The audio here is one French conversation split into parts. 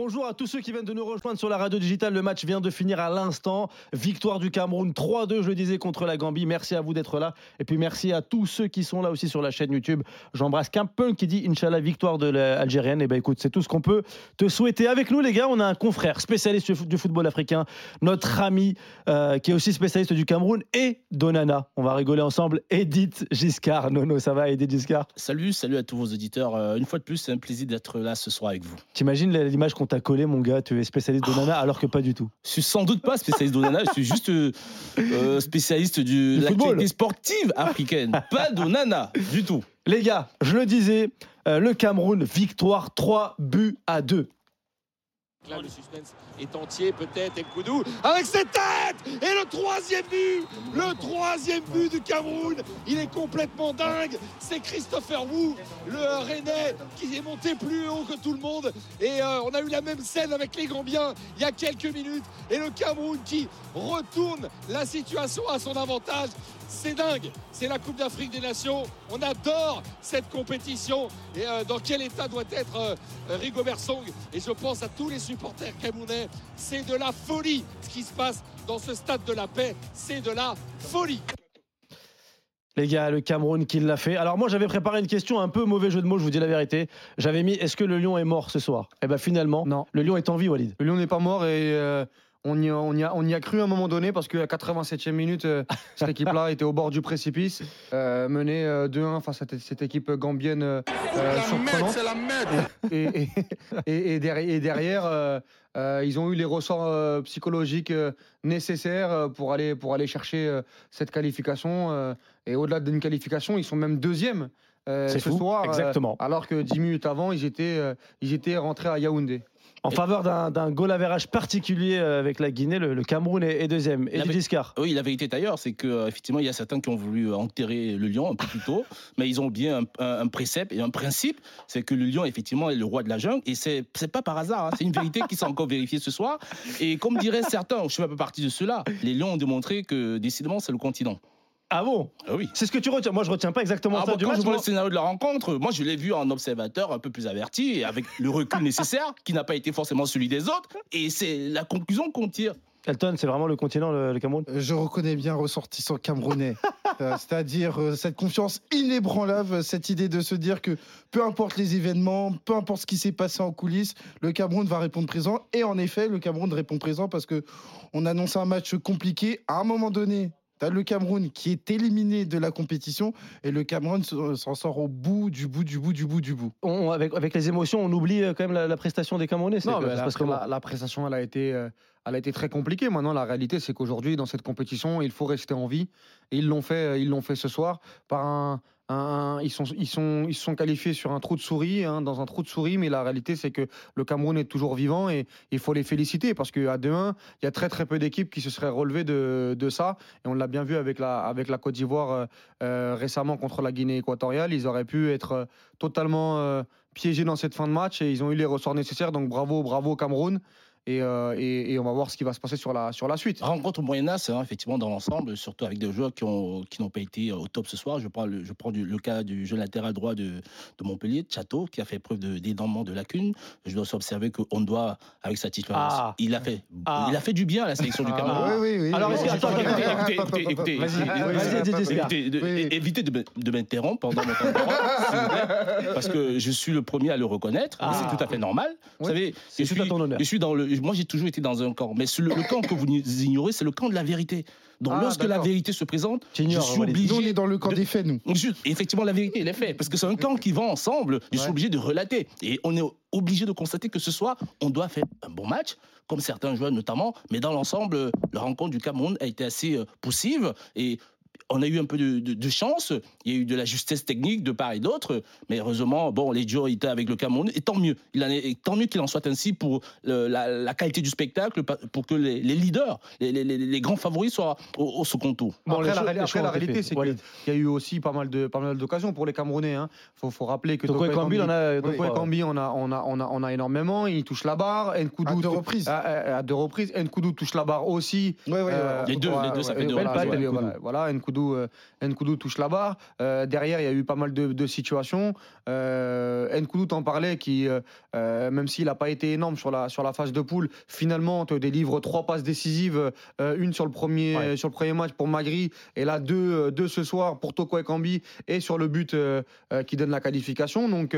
Bonjour à tous ceux qui viennent de nous rejoindre sur la radio digitale. Le match vient de finir à l'instant. Victoire du Cameroun 3-2, je le disais, contre la Gambie. Merci à vous d'être là. Et puis merci à tous ceux qui sont là aussi sur la chaîne YouTube. J'embrasse Campun qui dit Inch'Allah, victoire de l'Algérienne. Et ben écoute, c'est tout ce qu'on peut te souhaiter. Avec nous, les gars, on a un confrère spécialiste du football africain, notre ami euh, qui est aussi spécialiste du Cameroun et d'Onana. On va rigoler ensemble. Edith Giscard. Nono, ça va, Edith Giscard? Salut, salut à tous vos auditeurs. Euh, une fois de plus, c'est un plaisir d'être là ce soir avec vous. T'imagines l'image qu'on t'a collé, mon gars, tu es spécialiste d'Onana alors que pas du tout. Je suis sans doute pas spécialiste d'Onana, je suis juste euh, euh, spécialiste du, de l'actualité sportive africaine, pas d'Onana du tout. Les gars, je le disais, euh, le Cameroun, victoire 3 buts à 2. Là, le suspense est entier, peut-être, Koudou avec cette tête Et le troisième but Le troisième but du Cameroun Il est complètement dingue C'est Christopher Wu, le Rennais, qui est monté plus haut que tout le monde. Et euh, on a eu la même scène avec les Gambiens il y a quelques minutes. Et le Cameroun qui retourne la situation à son avantage. C'est dingue C'est la Coupe d'Afrique des Nations. On adore cette compétition. Et euh, dans quel état doit être euh, Rigobert Song? Et je pense à tous les supporters camerounais. C'est de la folie ce qui se passe dans ce stade de la paix. C'est de la folie. Les gars, le Cameroun qui l'a fait. Alors moi j'avais préparé une question, un peu mauvais jeu de mots, je vous dis la vérité. J'avais mis est-ce que le lion est mort ce soir? Eh bien finalement, non. le lion est en vie, Walid. Le lion n'est pas mort et euh, on y, a, on, y a, cru à un moment donné parce qu'à 87e minute, euh, cette équipe-là était au bord du précipice, euh, menée 2-1 face à cette équipe gambienne surprenante. Et, et, et, derrière, ils ont eu les ressorts psychologiques nécessaires pour aller, pour aller chercher cette qualification. et au-delà d'une qualification, ils sont même deuxièmes. ce soir, Exactement. alors que 10 minutes avant, ils étaient, ils étaient rentrés à Yaoundé en faveur d'un goal average particulier euh, avec la Guinée, le, Cameroun est, deuxième. Et Giscard. Oui, la vérité d'ailleurs, c'est qu'effectivement, il y a certains qui ont voulu enterrer le lion un peu plus tôt, mais ils ont bien un, précepte et un principe, c'est que le lion, effectivement, est le roi de la jungle, et c'est pas par hasard, hein. c'est une vérité qui s'est encore vérifiée ce soir. Et comme diraient certains, je suis un peu partie de ceux-là, les lions ont démontré que décidément, c'est le continent. Ah bon? Ah Oui. C'est ce que tu retiens. Moi, je retiens pas exactement ah ça du Quand je vois le scénario de la rencontre, moi, je l'ai vu en observateur un peu plus averti et avec le recul nécessaire, qui n'a pas été forcément celui des autres. Et c'est la conclusion qu'on tire. Elton, c'est vraiment le continent, le, Cameroun? Je reconnais bien ressortissant camerounais. Euh, c'est-à-dire euh, cette confiance inébranlable, cette idée de se dire que peu importe les événements, peu importe ce qui s'est passé en coulisses, le Cameroun va répondre présent. Et en effet, le Cameroun répond présent parce que on annonce un match compliqué. À un moment donné, T'as le Cameroun qui est éliminé de la compétition et le Cameroun s'en sort au bout du bout du bout du bout du bout. avec, avec, les émotions, on oublie euh, quand même la, prestation des Camerounais. Non, mais la, la, prestation, elle a été, euh, elle a été très compliquée. Maintenant, la réalité, c'est qu'aujourd'hui, dans cette compétition, il faut rester en vie. Et ils l'ont fait, euh, ils l'ont fait ce soir par un, ils, sont, ils, sont, ils sont qualifiés sur un trou de souris, hein, dans un trou de souris, mais la réalité, c'est que le Cameroun est toujours vivant et il faut les féliciter parce qu'à 2-1, il y a très très peu d'équipes qui se seraient relevées de, ça. Et on l'a bien vu avec la, avec la Côte d'Ivoire euh, euh, récemment contre la Guinée équatoriale. Ils auraient pu être euh, totalement piégés dans cette fin de match et ils ont eu les ressorts nécessaires. Donc bravo, bravo Cameroun. Euh, et, on va voir ce qui va se passer sur la, sur la suite. Rencontre au Moyen-Âge, hein, effectivement, dans l'ensemble, surtout avec des joueurs qui n'ont qui pas été au top ce soir. Je prends le, je prends le cas du jeune latéral droit de, de Montpellier, Chateau, qui a fait preuve d'énormément de, lacunes. Je dois observer qu'on doit, avec sa titulaire, ah. il, a fait, ah. il a fait du bien à la sélection du Cameroun. Ah, oui, oui, oui. Alors, écoutez, écoutez, écoutez, évitez de, m'interrompre pendant mon temps de parce que je suis le premier à le reconnaître. C'est tout à fait normal. Vous savez, je suis, je suis dans le moi, j'ai toujours été dans un camp. Mais le, le camp que vous ignorez, c'est le camp de la vérité. Donc, ah, lorsque la vérité se présente, je suis obligé. Nous, on est dans le camp des faits, nous. effectivement, la vérité, elle est faite. Parce que c'est un camp qui va ensemble. Je suis obligé de relater. Et on est obligé de constater que ce soir, on doit faire un bon match, comme certains joueurs notamment. Mais dans l'ensemble, la rencontre du Cameroun a été assez euh, poussive. Et on a eu un peu de, chance. Il y a eu de la justesse technique de part et d'autre. Mais heureusement, bon, les Joe étaient avec le Cameroun. Et tant mieux. Il en est, tant mieux qu'il en soit ainsi pour la, qualité du spectacle, pour que les, leaders, les, grands favoris soient au, second tour. après, la, réalité, c'est qu'il y a eu aussi pas mal de pas mal d'occasions pour les Camerounais. Il hein. faut, faut, rappeler que Toko Kambi, on a, Kambi, on a, on a, on a, on a énormément. Il touche la barre. Nkoudou, à deux reprises. À, deux reprises. Nkoudou touche la barre aussi. les deux, les deux, ça fait deux. Voilà, Nkoudou, euh, Nkoudou touche la barre. Euh, derrière, il y a eu pas mal de, de situations. Euh, Nkoudou t'en parlait, qui, même s'il n'a pas été énorme sur la, sur la phase de poule, finalement te délivre trois passes décisives, une sur le, premier, Ouais. sur le premier match pour Magri, et là deux, deux ce soir pour Toko Ekambi, et sur le but qui donne la qualification. Donc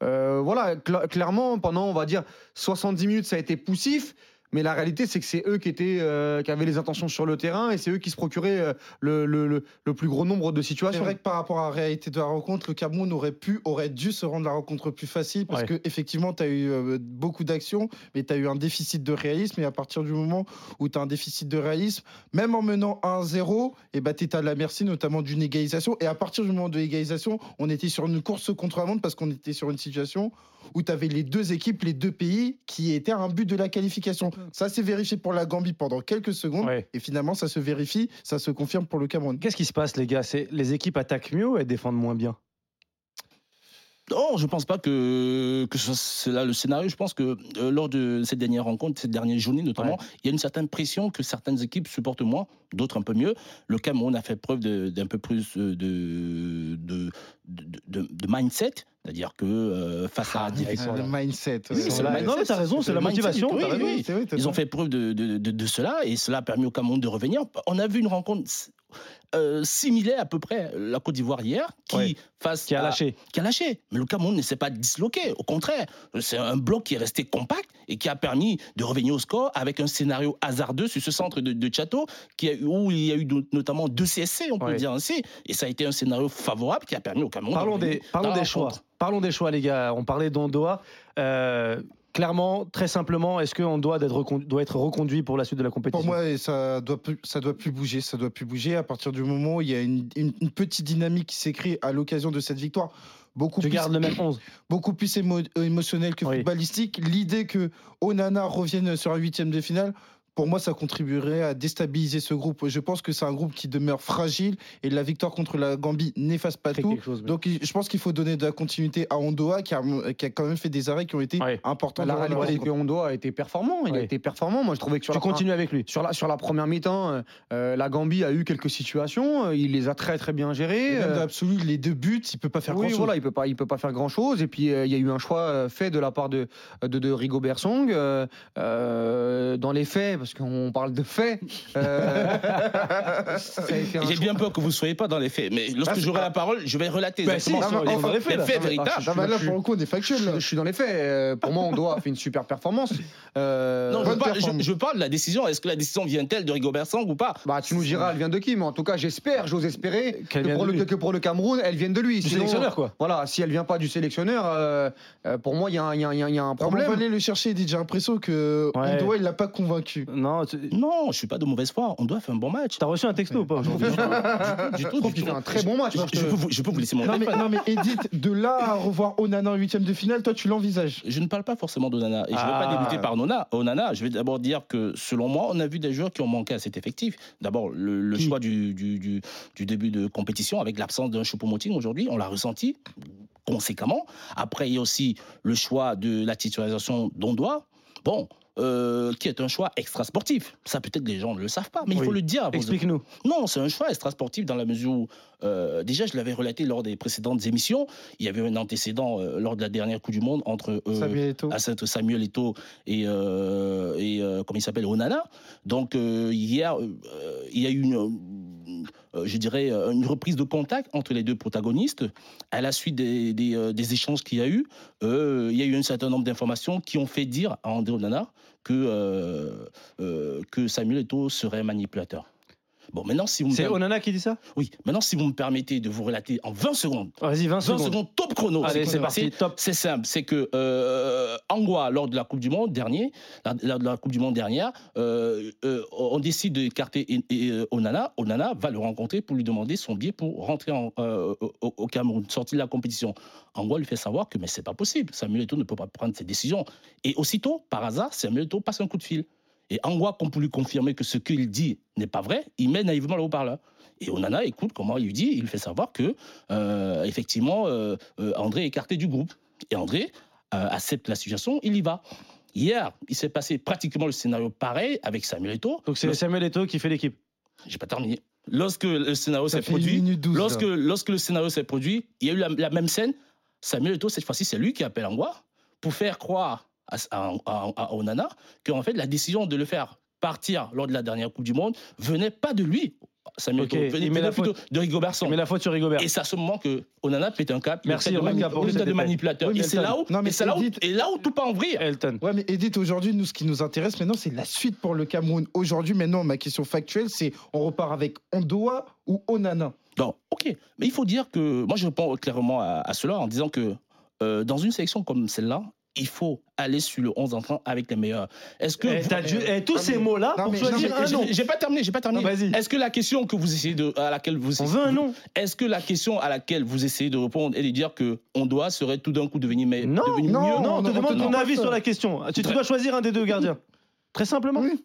voilà, cla- clairement, pendant, on va dire, 70 minutes, ça a été poussif. Mais la réalité, c'est que c'est eux qui, étaient, euh, qui avaient les intentions sur le terrain et c'est eux qui se procuraient euh, le, le- le- le plus gros nombre de C'est situations. vrai que par rapport à la réalité de la rencontre, le Cameroun aurait pu, aurait dû se rendre la rencontre plus facile parce Ouais. que effectivement, tu as eu euh, beaucoup d'actions, mais tu as eu un déficit de réalisme. Et à partir du moment où tu as un déficit de réalisme, même en menant 1-0, et bah, tu à la merci notamment d'une égalisation. Et à partir du moment de l'égalisation, on était sur une course contre la montre parce qu'on était sur une situation où tu avais les deux équipes, les deux pays qui étaient à un but de la qualification. Ça s'est vérifié pour la Gambie pendant quelques secondes. Ouais. Et finalement, ça se vérifie, ça se confirme pour le Cameroun. Qu'est-ce qui se passe, les gars? C'est les équipes attaquent mieux ou elles défendent moins bien? Non, je pense pas que, que ce soit c'est là le scénario. Je pense que euh, lors de cette dernière rencontre, cette dernière journée notamment, il y a une certaine pression que certaines équipes supportent moins, d'autres un peu mieux. Le Cameroun a fait preuve d'un peu plus euh, de, de, de, de- de mindset, c'est-à-dire que euh, face à la difficulté. Le mindset. Oui, c'est la- non, mais t'as raison, c'est la motivation, oui, oui. Vrai, Ils ont fait preuve de, de, de- de cela et cela a permis au Cameroun de revenir. On a vu une rencontre euh, similaire à peu près la Côte d'Ivoire hier, qui Ouais. face Qui a à- lâché qui a lâché. Mais le Cameroun ne s'est pas disloqué. Au contraire, c'est un bloc qui est resté compact et qui a permis de revenir au score avec un scénario hasardeux sur ce centre de, de Château qui a, eu- où il y a eu no- notamment deux CSC, on peut Ouais. le dire ainsi. Et ça a été un scénario favorable qui a permis au Cameroun. de Parlons revenir des, parlons des choix. Parlons des choix, les gars. On parlait d'Ondoa. Euh, clairement, très simplement, est-ce qu'on doit, être reconduit pour la suite de la compétition? Pour moi, ça doit plus, ça doit plus bouger, ça doit plus bouger à partir du moment où il y a une, une- une petite dynamique qui s'écrit à l'occasion de cette victoire. Beaucoup Tu plus, gardes le même 11. beaucoup plus émo- émotionnel que Oui. footballistique. L'idée que Onana revienne sur un huitième de finale, pour moi, ça contribuerait à déstabiliser ce groupe. Je pense que c'est un groupe qui demeure fragile et la victoire contre la Gambie n'efface pas tout. chose, mais- Donc, je pense qu'il faut donner de la continuité à Ondoa, qui a, qui a quand même fait des arrêts qui ont été Ouais. importants. La réalité, c'est rencontre. que Hondo a été performant. Il a été performant. Moi, je trouvais que sur tu la, continues avec lui. sur la, sur la première mi-temps, euh, euh, la Gambie a eu quelques situations. euh, il les a très, très bien gérées. Et même euh, les deux buts, il peut pas faire oui, grand-chose. voilà, il peut pas, il peut pas faire grand chose. Et puis euh, il y a eu un choix fait de la part de de, de Rigobert Song. euh, euh, dans les faits, parce qu'on parle de faits. euh, J'ai bien peur que vous ne soyez pas dans les faits. Mais lorsque Ah, j'aurai pas- la parole, je vais relater Bah, si, exactement sont- ils sont dans les faits, faits Ah, mais- véritables. ah, Ah bah là, pour le coup, on est factuel. Je, là. je suis dans les faits. euh, Pour moi, on doit fait une super performance. Euh, Non, je parle, je, performance. je parle de la décision. Est-ce que la décision vient-elle de Rigobert Sang ou pas? Bah, tu nous diras, elle vient de qui Mais en tout cas, j'espère, j'ose espérer que pour, le, lui. que pour le Cameroun, elle vienne de lui. Du Sinon, sélectionneur, quoi. Voilà, si elle vient pas du sélectionneur, euh, pour moi, il y, a un- il y a un- il y a un- il y a un Alors, on problème. va aller le chercher, Didier. J'ai l'impression que Ouais. Ondoa, il l'a pas convaincu. Non, tu Non, je suis pas de mauvaise foi. On doit faire un bon match. as reçu un texto ou pas aujourd'hui Du tout, Je du trouve tout. qu'il fait un très bon match. Je, peux vous, je peux vous laisser mon Non mais, non mais Edith, de là à revoir Onana en huitième de finale, toi tu l'envisages? Je ne parle pas forcément d'Onana. Et je ne Ah. vais pas débuter par Onana. Onana, je vais d'abord dire que, selon moi, on a vu des joueurs qui ont manqué à cet effectif. D'abord, le, choix du, du, du- du début de compétition avec l'absence d'un Choupo-Moting aujourd'hui, on l'a ressenti conséquemment. Après, il y a aussi le choix de la titularisation d'Ondoa. Bon. Euh, qui est un choix extra sportif. Ça peut-être les gens ne le savent pas, mais il faut le dire. Explique-nous. non, c'est un choix extra-sportif dans la mesure où, euh, déjà, je l'avais relaté lors des précédentes émissions, il y avait un antécédent euh, lors de la dernière Coupe du Monde entre euh, Samuel Eto'o. Samuel et, euh, et euh, comment il s'appelle, Onana. Donc, hier, il y a eu une, je dirais, euh, une reprise de contact entre les deux protagonistes. À la suite des, euh, échanges qu'il y a eu, euh, il y a eu un certain nombre d'informations qui ont fait dire à André Onana que, euh, euh, Samuel Eto'o serait manipulateur. Bon, maintenant, si vous me C'est Onana qui dit ça oui, maintenant, si vous me permettez de vous relater en 20 secondes, Vas-y, 20 20 secondes. secondes, top chrono. Allez, c'est parti. Top. C'est simple, c'est que euh, lors de la Coupe du Monde dernier, la, la- la Coupe du Monde dernière, euh, euh, on décide d'écarter euh, Onana. Onana va le rencontrer pour lui demander son billet pour rentrer en, euh, au, au Cameroun, sortir de la compétition. Angwa lui fait savoir que mais c'est pas possible. Samuel Eto'o ne peut pas prendre ses décisions. Et aussitôt, par hasard, Samuel Eto'o passe un coup de fil. Et Angwa, comme pour lui confirmer que ce qu'il dit n'est pas vrai, il met naïvement le haut-parleur. Et Onana écoute comment il lui dit, il lui fait savoir que, euh, effectivement, euh, euh, André est écarté du groupe. Et André euh, accepte la situation, il y va. Hier, il s'est passé pratiquement le scénario pareil avec Samuel Eto'o. Donc c'est Le- Samuel Eto'o qui fait l'équipe. J'ai pas terminé. lorsque le scénario s'est produit, lorsque, là. lorsque le scénario s'est produit, il y a eu la, la même scène. Samuel Eto'o, cette fois-ci, c'est lui qui appelle Angwa pour faire croire à, à, à- à Onana qu'en fait, la décision de le faire partir lors de la dernière Coupe du Monde venait pas de lui. Samuel Ok, Eto'o, il venait, la plutôt de Rigobert. Mais la faute sur Rigobert. Et c'est à ce moment que Onana pète un cap. Merci, il pour de, manipulateur. Oui, et mais c'est là où, Non, mais et c'est là où, et là où tout peut en vrille. Elton. Ouais, mais Edith, aujourd'hui, nous, ce qui nous intéresse maintenant, c'est la suite pour le Cameroun. Aujourd'hui, maintenant, ma question factuelle, c'est on repart avec Ondoa ou Onana? Non, ok. Mais il faut dire que moi, je réponds clairement à, à cela en disant que euh, dans une sélection comme celle-là, il faut aller sur le 11 entrant avec les meilleurs. Est-ce que. Eh, vous- t'as dû- eh, tous Non, ces mais- mots-là pour mais- choisir un nom. J'ai pas terminé, j'ai pas terminé. Est-ce que la question que vous essayez de, à laquelle vous On veut un nom. Est-ce que la question à laquelle vous essayez de répondre est de dire que on doit serait tout d'un coup devenir meilleur, Non, non, mieux? Non, on te on te demande ton avis sur la question. Tu, dois choisir un des deux gardiens. Très simplement. Oui.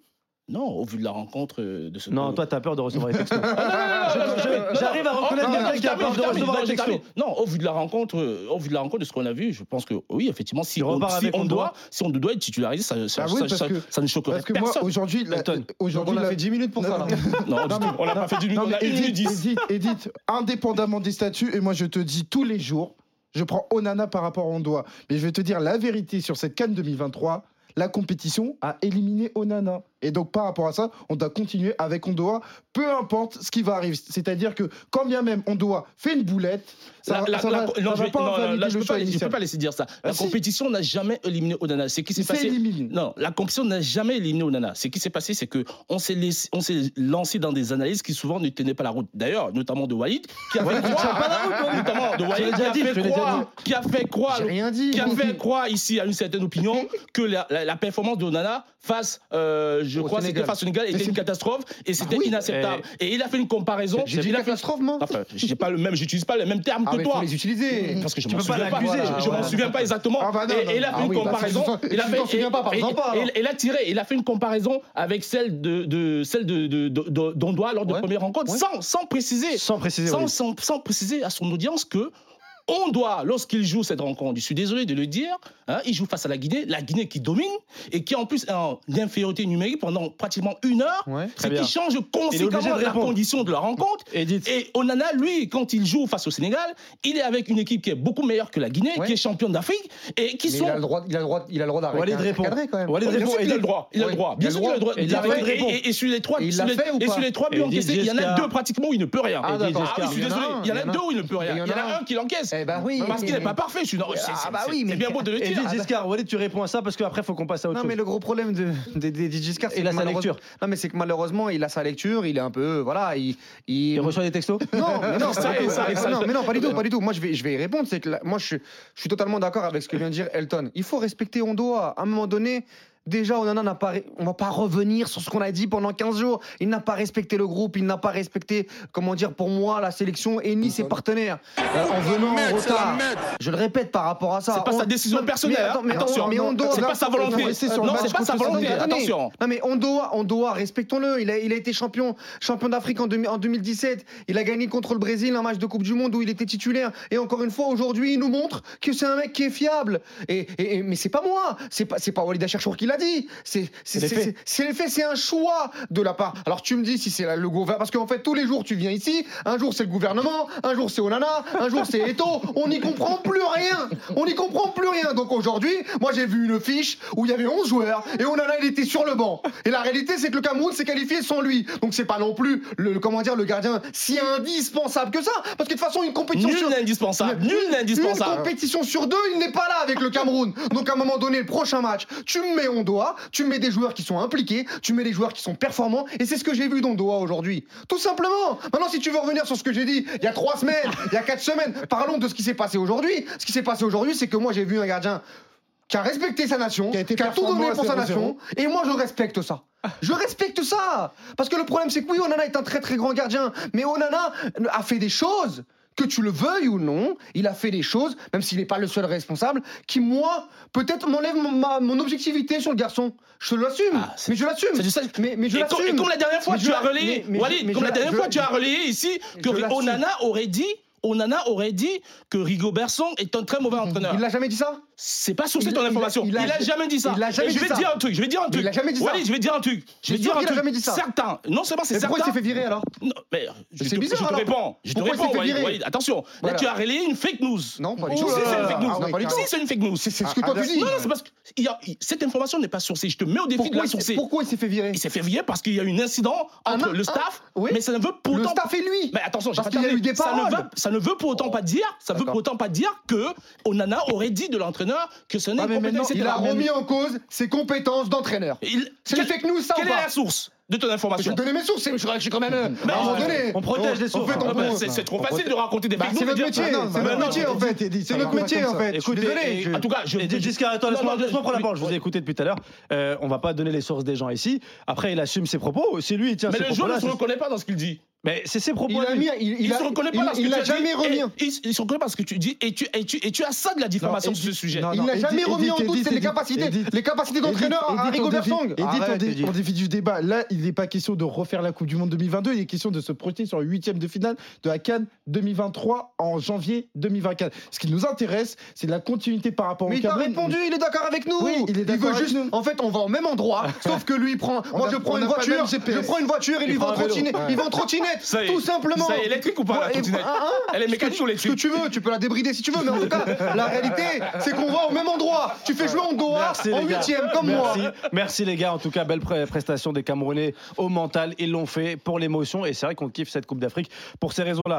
Non, au vu de la rencontre euh, de ce. Non, que- toi, t'as peur de recevoir les textos. Ah, non, non, non, J'arrive à non, reconnaître quelqu'un qui a peur de recevoir les textos. Non, au vu de la rencontre, euh, au vu de la rencontre de ce qu'on a vu, je pense que oui, effectivement, si on, si doit, si on doit être titularisé, ça, ça, Ah oui, ça- que- ça ne choquerait Parce que moi, personne. aujourd'hui, la- on a la- fait 10 minutes pour ça. là. Non, on n'a pas fait du minute, Non, on mais a une minute Edith, 10. Edith, Edith, indépendamment des statuts, et moi je te dis tous les jours, je prends Onana par rapport à Ondoa. Mais je vais te dire la vérité sur cette Cannes 2023, la compétition a éliminé Onana. Et donc par rapport à ça, on doit continuer avec Ondoa, peu importe ce qui va arriver. C'est-à-dire que quand bien même Ondoa fait une boulette, ça, La- va- la- ça la- va, non, ça va pas non, invalider là, je le peux choix pas- je peux initial. pas laisser dire ça. La Ah, si. compétition n'a jamais éliminé Onana. C'est qui s'est passé. éliminé. Non, la compétition n'a jamais éliminé Onana. Ce qui s'est passé, c'est que on s'est lancé dans des analyses qui souvent ne tenaient pas la route. D'ailleurs, notamment de Walid, qui a fait croire, notamment de Walid, qui a fait croire, qui a fait croire, rien dit. qui a fait croire ici à une certaine opinion que la performance de Onana face, euh, je crois, c'était Sénégal. face au Sénégal, était une catastrophe et c'était oui, inacceptable. Et il a fait une comparaison. J'ai dit catastrophe, moi. Enfin, j'ai pas le même, j'utilise pas le même terme Ah, que toi. les utiliser. Parce que je m'en peux pas souviens pas, je, m'en souviens pas exactement. Ah bah non, et, non, il a non. fait Ah une comparaison. il a fait, il a tiré, il a fait une comparaison avec celle de, celle de, d'Ondoa lors de première rencontre, sans, sans préciser, Sans préciser. sans, sans préciser à son audience que on doit, lorsqu'il joue cette rencontre, je suis désolé de le dire, hein, il joue face à la Guinée, la Guinée qui domine et qui en plus est en infériorité numérique pendant pratiquement une heure, Ouais. ce bien. qui change conséquemment la condition de la rencontre. Edith. Et Onana, lui, quand il joue face au Sénégal, il est avec une équipe qui est beaucoup meilleure que la Guinée, Ouais. qui est championne d'Afrique, et qui Mais sont. il a le droit, il a le droit, il a le droit d'arrêter. Quand même. Walid Bien répond. sûr qu'il a le droit. Il a le droit. Bien sûr qu'il a le droit. et, et- et sur les trois, Et il sur les- fait ou et pas sur les trois buts encaissés, il y en a deux pratiquement où il ne peut rien. Ah. Ah Il y en a deux où il ne peut rien. Il y en a un qui l'encaisse. Eh ben oui. Parce qu'il n'est pas parfait. Je suis non, c'est- Ah bah oui, mais- c'est bien beau de le dire. Edith Giscard, Walid, tu réponds à ça parce qu'après, il faut qu'on passe à autre Non, mais chose. le gros problème de, de, de, de Giscard, c'est Il a que sa malheureusement- lecture. Non, mais c'est que malheureusement, il a sa lecture, il est un peu. Voilà, il. il- Il reçoit des textos Non, mais non, Ça, pas du tout. ça, ça, non, ça. mais non, pas du tout, pas du tout. Moi, je vais, je vais y répondre. C'est que là, moi, je, suis- je suis totalement d'accord avec ce que vient de dire Elton. Il faut respecter Ondoa. À un moment donné, déjà, Onana n'a pas, on va pas revenir sur ce qu'on a dit pendant 15 jours. Il n'a pas respecté le groupe, il n'a pas respecté, comment dire, pour moi, la sélection et ni ses partenaires euh, en venant en retard. Je le répète par rapport à ça. C'est pas On- sa décision personnelle, mais hein. attends, mais Attention. on- mais on doit- C'est pas sa volonté. sur Non, c'est pas sa volonté. Attention. non mais on doit, on doit, respectons-le. Il a, il a été champion, champion d'Afrique en, demi- en 2017. Il a gagné contre le Brésil un match de Coupe du Monde où il était titulaire. Et encore une fois, aujourd'hui, il nous montre que c'est un mec qui est fiable. Et, et- et- mais c'est pas moi, c'est pas, c'est pas Walid Acharchour qui l'a dit. C'est, les c'est, un choix de la part. Alors tu me dis si c'est le gouvernement, parce qu'en fait tous les jours tu viens ici. Un jour c'est le gouvernement, un jour c'est Onana, un jour c'est Eto. On n'y comprend plus rien. On n'y comprend plus rien. Donc aujourd'hui, moi j'ai vu une fiche où il y avait 11 joueurs et Onana il était sur le banc. Et la réalité c'est que le Cameroun s'est qualifié sans lui. Donc c'est pas non plus le, comment dire le gardien si indispensable que ça. Parce que de toute façon une compétition Nul sur- indispensable. Nul n'est une indispensable. compétition sur deux, il n'est pas là avec le Cameroun. Donc à un moment donné, le prochain match, tu me mets doigt, tu me mets des joueurs qui sont impliqués, tu mets des joueurs qui sont performants, et c'est ce que j'ai vu dans Doha aujourd'hui. Tout simplement. Maintenant, si tu veux revenir sur ce que j'ai dit il y a trois semaines, il y a quatre semaines, parlons de ce qui s'est passé aujourd'hui. Ce qui s'est passé aujourd'hui, c'est que moi j'ai vu un gardien qui a respecté sa nation, Qui a été tout performant donné pour sa 0-0. nation, et moi je respecte ça. Je respecte ça Parce que le problème c'est que oui, Onana est un très très grand gardien, mais Onana a fait des choses, que tu le veuilles ou non, il a fait des choses, même s'il n'est pas le seul responsable, qui moi, peut-être m'enlève mon, ma- mon objectivité sur le garçon. Je l'assume, Ah, mais je l'assume. Mais, mais je Et comme, et l'assume. comme la dernière fois, Mais tu as la- relayé, mais- Walid, comme la dernière fois, tu as relayé ici que. Onana aurait dit, Onana aurait dit que est un très mauvais entraîneur. Il l'a jamais dit ça? C'est pas sourcé ton il a- information. il Il a- a, jamais dit ça. il a jamais je dit vais ça. te dire un truc. Je vais te dire un truc. il a jamais dit ça. Oui, je vais te dire un truc. Je vais te dire un truc. jamais dit ça. Certains. Non seulement c'est Mais pourquoi il s'est fait virer alors Non, mais je C'est te, bizarre, je te alors. réponds. Je te Pourquoi s'est réponds. Walid, Walid. Attention. Voilà. Là, tu as relayé une fake news. Non, pas du tout. si, c'est une fake news. Ah, pas du Si, c'est une fake news. C'est ce que Ah, toi ah, tu dis. Non, non, c'est parce que cette information n'est pas sourcée. Je te mets au défi de la sourcer. pourquoi il s'est fait virer Il s'est fait virer parce qu'il y a eu un incident Un- entre le staff, mais ça ne veut pour Le staff et lui mais attention, j'ai pas terminé. ça ne paroles. veut, ça ne veut pour autant pas dire, ça veut pour autant pas dire que Onana aurait dit de l'entraîneur que ce n'est Ah, mais compétent, etc. Il a remis en cause ses compétences d'entraîneur. Il- C'est une fake news ça ou Quelle est la source de ton Je information vais te donner mes sources, c'est- je je suis quand même. Mais à un moment on- donné. on protège les on sources. fait Ah bah, c'est trop on facile de raconter des Bah, c'est notre dire- métier, c'est notre métier en fait. Eddie, C'est notre métier en fait. Je Écoute, désolé. et- je- En tout cas, je. Khan, attends, laisse-moi prendre la parole. Je vous ai écouté depuis tout à l'heure. Euh, on va pas donner les sources des gens ici. Après, il assume ses propos. C'est lui, il tient Mais le propos. joueur ne se là, reconnaît pas dans ce qu'il dit. Mais c'est ses propos. Il a mis, il, Il, il a, se reconnaît pas il- dans ce que il tu l'a as jamais dit, remis. et Il, il se reconnaît pas ce que tu dis et tu, et tu, et tu as ça de la diffamation Non, sur ce sujet. non, Il n'a Edith, jamais remis en doute Edith, c'est les Edith, capacités, Edith. les capacités d'entraîneur à Rigo Bersong. Edith, on Arrête, dé- Edith. on dévie du débat. Là, il n'est pas question de refaire la Coupe du Monde 2022. Il est question de se projeter sur le huitième de finale de la Cannes 2023 en janvier 2024. Ce qui nous intéresse, c'est la continuité par rapport Mais au il t'a Cameroun. répondu, il est d'accord avec nous. Oui, il est d'accord juste. nous. En fait, on va au même endroit, sauf que lui il prend. Moi, a- je prends une a voiture. Je prends une voiture et lui Il va en prend trottinette. Ça y est. Tout simplement. Ça est électrique ou pas, la trottinette hein, hein Elle est mécanique ou électrique Ce que tu veux, tu peux la débrider si tu veux, mais en tout cas, la réalité, c'est qu'on va au même endroit. Tu fais jouer en Merci, en huitième, comme moi. Merci. Merci les gars. En tout cas, belle prestation des Camerounais au mental. Ils l'ont fait pour l'émotion. Et c'est vrai qu'on kiffe cette Coupe d'Afrique pour ces raisons-là.